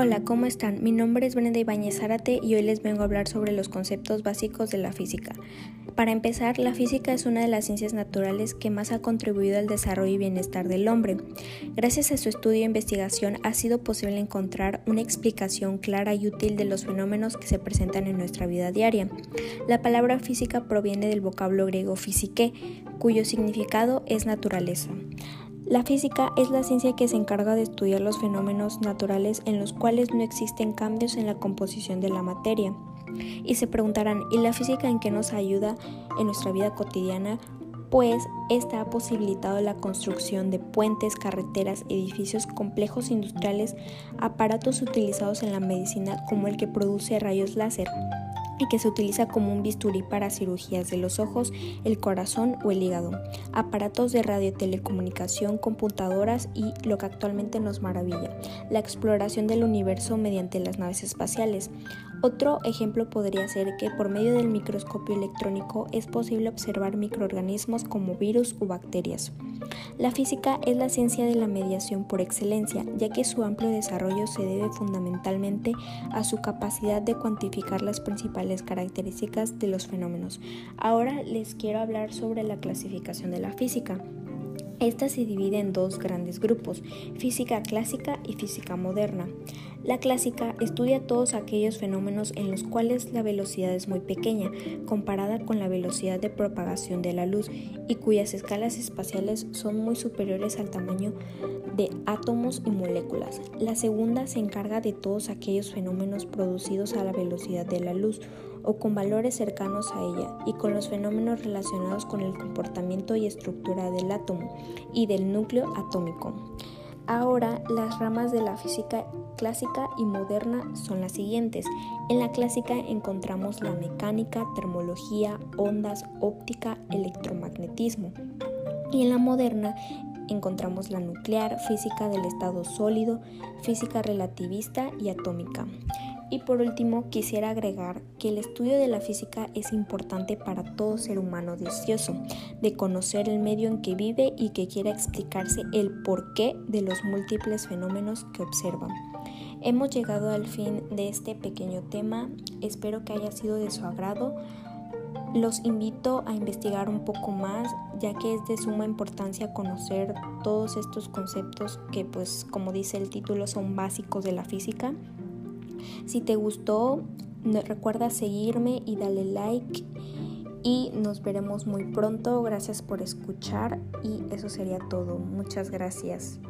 Hola, ¿cómo están? Mi nombre es Brenda Ibáñez Zárate y hoy les vengo a hablar sobre los conceptos básicos de la física. Para empezar, la física es una de las ciencias naturales que más ha contribuido al desarrollo y bienestar del hombre. Gracias a su estudio e investigación ha sido posible encontrar una explicación clara y útil de los fenómenos que se presentan en nuestra vida diaria. La palabra física proviene del vocablo griego physique, cuyo significado es naturaleza. La física es la ciencia que se encarga de estudiar los fenómenos naturales en los cuales no existen cambios en la composición de la materia. Y se preguntarán, ¿y la física en qué nos ayuda en nuestra vida cotidiana? Pues esta ha posibilitado la construcción de puentes, carreteras, edificios complejos industriales, aparatos utilizados en la medicina como el que produce rayos láser que se utiliza como un bisturí para cirugías de los ojos, el corazón o el hígado, aparatos de radiotelecomunicación, computadoras y lo que actualmente nos maravilla, la exploración del universo mediante las naves espaciales. Otro ejemplo podría ser que por medio del microscopio electrónico es posible observar microorganismos como virus o bacterias. La física es la ciencia de la mediación por excelencia, ya que su amplio desarrollo se debe fundamentalmente a su capacidad de cuantificar las principales características de los fenómenos. Ahora les quiero hablar sobre la clasificación de la física. Esta se divide en dos grandes grupos, física clásica y física moderna. La clásica estudia todos aquellos fenómenos en los cuales la velocidad es muy pequeña comparada con la velocidad de propagación de la luz y cuyas escalas espaciales son muy superiores al tamaño de átomos y moléculas. La segunda se encarga de todos aquellos fenómenos producidos a la velocidad de la luz o con valores cercanos a ella y con los fenómenos relacionados con el comportamiento y estructura del átomo y del núcleo atómico. Ahora, las ramas de la física clásica y moderna son las siguientes. En la clásica encontramos la mecánica, termología, ondas, óptica, electromagnetismo. Y en la moderna encontramos la nuclear, física del estado sólido, física relativista y atómica. Y por último, quisiera agregar que el estudio de la física es importante para todo ser humano deseoso de conocer el medio en que vive y que quiera explicarse el porqué de los múltiples fenómenos que observa. Hemos llegado al fin de este pequeño tema, espero que haya sido de su agrado. Los invito a investigar un poco más, ya que es de suma importancia conocer todos estos conceptos que, pues, como dice el título, son básicos de la física. Si te gustó, recuerda seguirme y dale like. Y nos veremos muy pronto. Gracias por escuchar y eso sería todo. Muchas gracias.